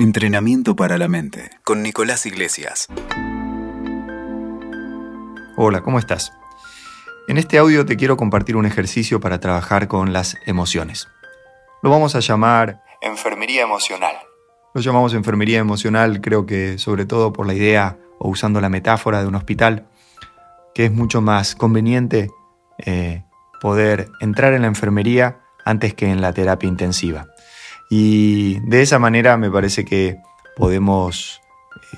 Entrenamiento para la mente con Nicolás Iglesias. Hola, ¿cómo estás? En este audio te quiero compartir un ejercicio para trabajar con las emociones. Lo vamos a llamar enfermería emocional. Lo llamamos enfermería emocional creo que sobre todo por la idea o usando la metáfora de un hospital, que es mucho más conveniente eh, poder entrar en la enfermería antes que en la terapia intensiva. Y de esa manera me parece que podemos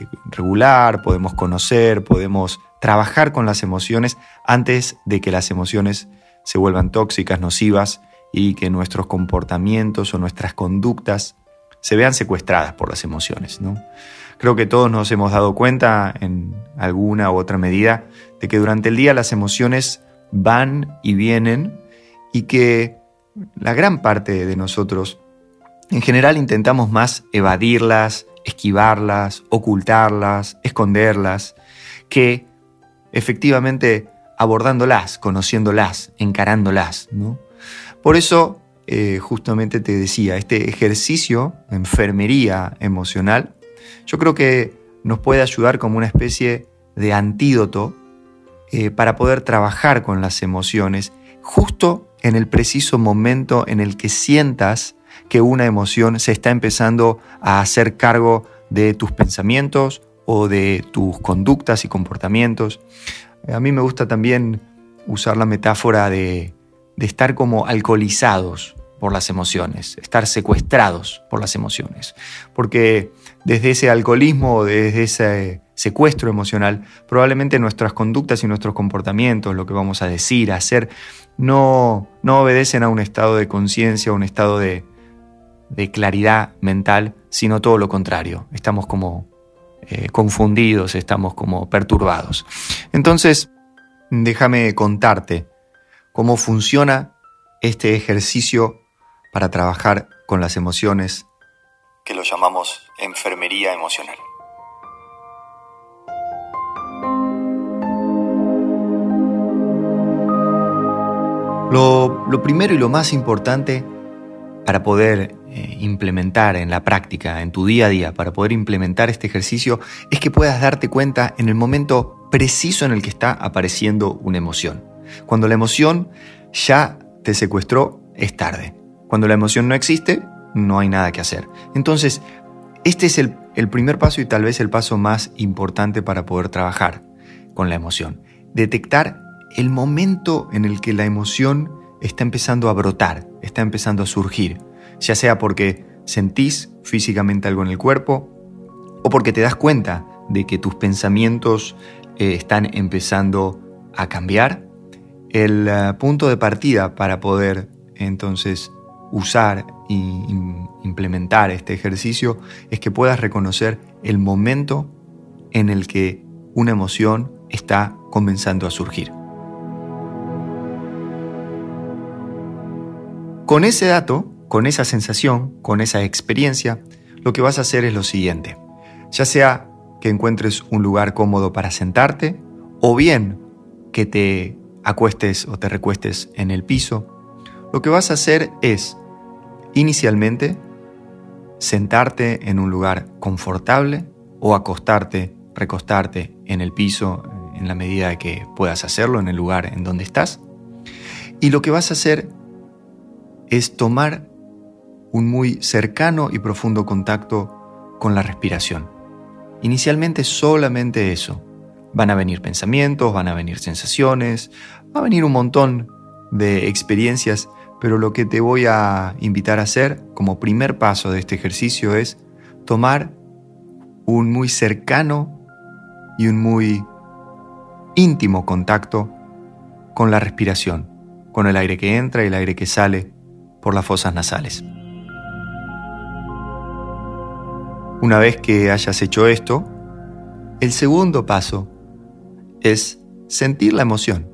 eh, regular, podemos conocer, podemos trabajar con las emociones antes de que las emociones se vuelvan tóxicas, nocivas y que nuestros comportamientos o nuestras conductas se vean secuestradas por las emociones. ¿no? Creo que todos nos hemos dado cuenta en alguna u otra medida de que durante el día las emociones van y vienen y que la gran parte de nosotros en general intentamos más evadirlas, esquivarlas, ocultarlas, esconderlas, que efectivamente abordándolas, conociéndolas, encarándolas. ¿no? Por eso, eh, justamente te decía, este ejercicio, enfermería emocional, yo creo que nos puede ayudar como una especie de antídoto eh, para poder trabajar con las emociones justo en el preciso momento en el que sientas que una emoción se está empezando a hacer cargo de tus pensamientos o de tus conductas y comportamientos. A mí me gusta también usar la metáfora de, estar como alcoholizados por las emociones, estar secuestrados por las emociones. Porque desde ese alcoholismo, desde ese secuestro emocional, probablemente nuestras conductas y nuestros comportamientos, lo que vamos a decir, a hacer, no, no obedecen a un estado de conciencia, a un estado de, de claridad mental, sino todo lo contrario. Estamos como eh, confundidos, estamos como perturbados. Entonces, déjame contarte cómo funciona este ejercicio para trabajar con las emociones, que lo llamamos enfermería emocional. Lo, lo primero y lo más importante para poder eh, implementar en la práctica, en tu día a día, para poder implementar este ejercicio, es que puedas darte cuenta en el momento preciso en el que está apareciendo una emoción. Cuando la emoción ya te secuestró, es tarde. Cuando la emoción no existe, no hay nada que hacer. Entonces, este es el, el primer paso y tal vez el paso más importante para poder trabajar con la emoción. Detectar el momento en el que la emoción está empezando a brotar, está empezando a surgir, ya sea porque sentís físicamente algo en el cuerpo o porque te das cuenta de que tus pensamientos eh, están empezando a cambiar. El eh, punto de partida para poder entonces usar e implementar este ejercicio es que puedas reconocer el momento en el que una emoción está comenzando a surgir. Con ese dato, con esa sensación, con esa experiencia, lo que vas a hacer es lo siguiente. Ya sea que encuentres un lugar cómodo para sentarte, o bien que te acuestes o te recuestes en el piso, lo que vas a hacer es, inicialmente, sentarte en un lugar confortable o acostarte, recostarte en el piso en la medida que puedas hacerlo en el lugar en donde estás. Y lo que vas a hacer es tomar un muy cercano y profundo contacto con la respiración. Inicialmente solamente eso. Van a venir pensamientos, van a venir sensaciones, va a venir un montón de experiencias, pero lo que te voy a invitar a hacer como primer paso de este ejercicio es tomar un muy cercano y un muy íntimo contacto con la respiración, con el aire que entra y el aire que sale por las fosas nasales. Una vez que hayas hecho esto, el segundo paso es sentir la emoción.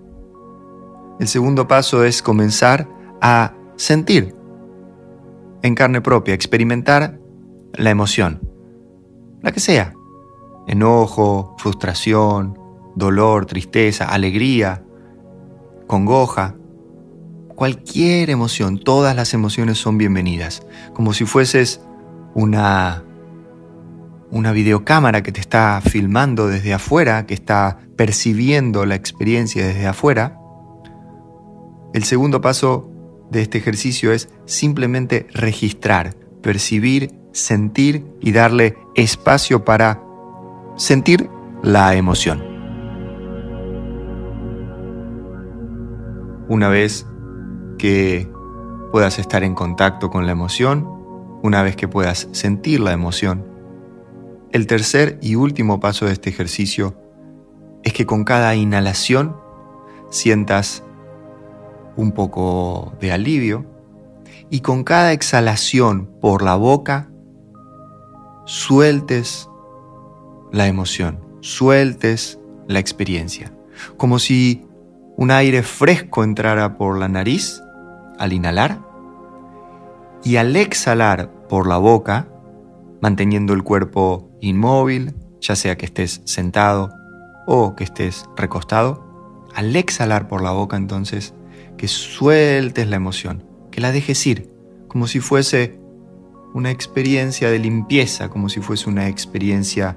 El segundo paso es comenzar a sentir en carne propia, experimentar la emoción, la que sea, enojo, frustración, dolor, tristeza, alegría, congoja, cualquier emoción, todas las emociones son bienvenidas, como si fueses una una videocámara que te está filmando desde afuera, que está percibiendo la experiencia desde afuera. El segundo paso de este ejercicio es simplemente registrar, percibir, sentir y darle espacio para sentir la emoción. Una vez que puedas estar en contacto con la emoción, una vez que puedas sentir la emoción, el tercer y último paso de este ejercicio es que con cada inhalación sientas un poco de alivio y con cada exhalación por la boca sueltes la emoción, sueltes la experiencia, como si un aire fresco entrara por la nariz al inhalar y al exhalar por la boca, manteniendo el cuerpo inmóvil, ya sea que estés sentado o que estés recostado, al exhalar por la boca entonces, que sueltes la emoción, que la dejes ir, como si fuese una experiencia de limpieza, como si fuese una experiencia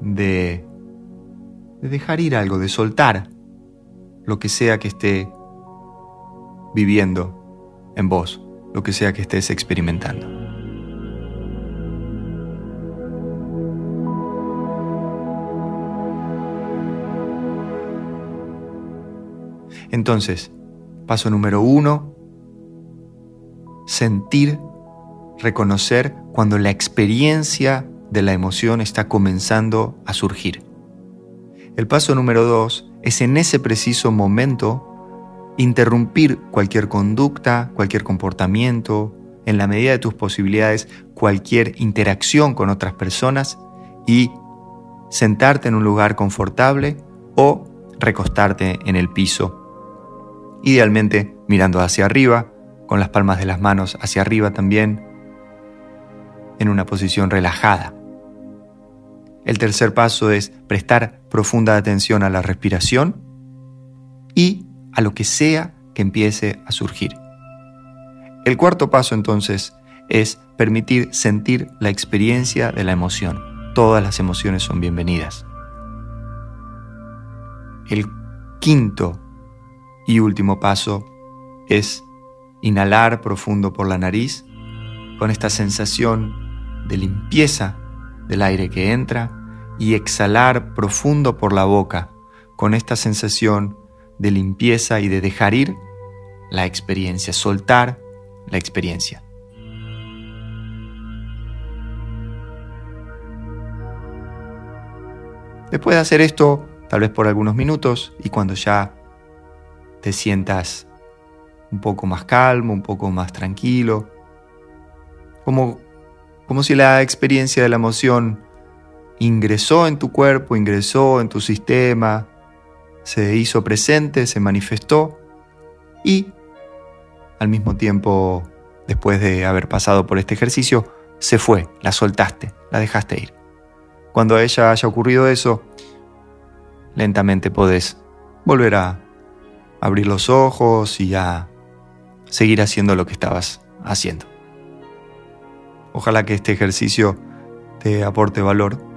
de, de dejar ir algo, de soltar lo que sea que esté viviendo en vos, lo que sea que estés experimentando. Entonces, paso número uno, sentir, reconocer cuando la experiencia de la emoción está comenzando a surgir. El paso número dos es en ese preciso momento interrumpir cualquier conducta, cualquier comportamiento, en la medida de tus posibilidades, cualquier interacción con otras personas y sentarte en un lugar confortable o recostarte en el piso, idealmente mirando hacia arriba, con las palmas de las manos hacia arriba también, en una posición relajada. El tercer paso es prestar profunda atención a la respiración y a lo que sea que empiece a surgir. El cuarto paso entonces es permitir sentir la experiencia de la emoción. Todas las emociones son bienvenidas. El quinto y último paso es inhalar profundo por la nariz con esta sensación de limpieza del aire que entra y exhalar profundo por la boca con esta sensación de limpieza y de dejar ir la experiencia, soltar la experiencia. Después de hacer esto, tal vez por algunos minutos, y cuando ya te sientas un poco más calmo, un poco más tranquilo, como, como si la experiencia de la emoción ingresó en tu cuerpo, ingresó en tu sistema, se hizo presente, se manifestó y al mismo tiempo, después de haber pasado por este ejercicio, se fue, la soltaste, la dejaste ir. Cuando a ella haya ocurrido eso, lentamente podés volver a abrir los ojos y a seguir haciendo lo que estabas haciendo. Ojalá que este ejercicio te aporte valor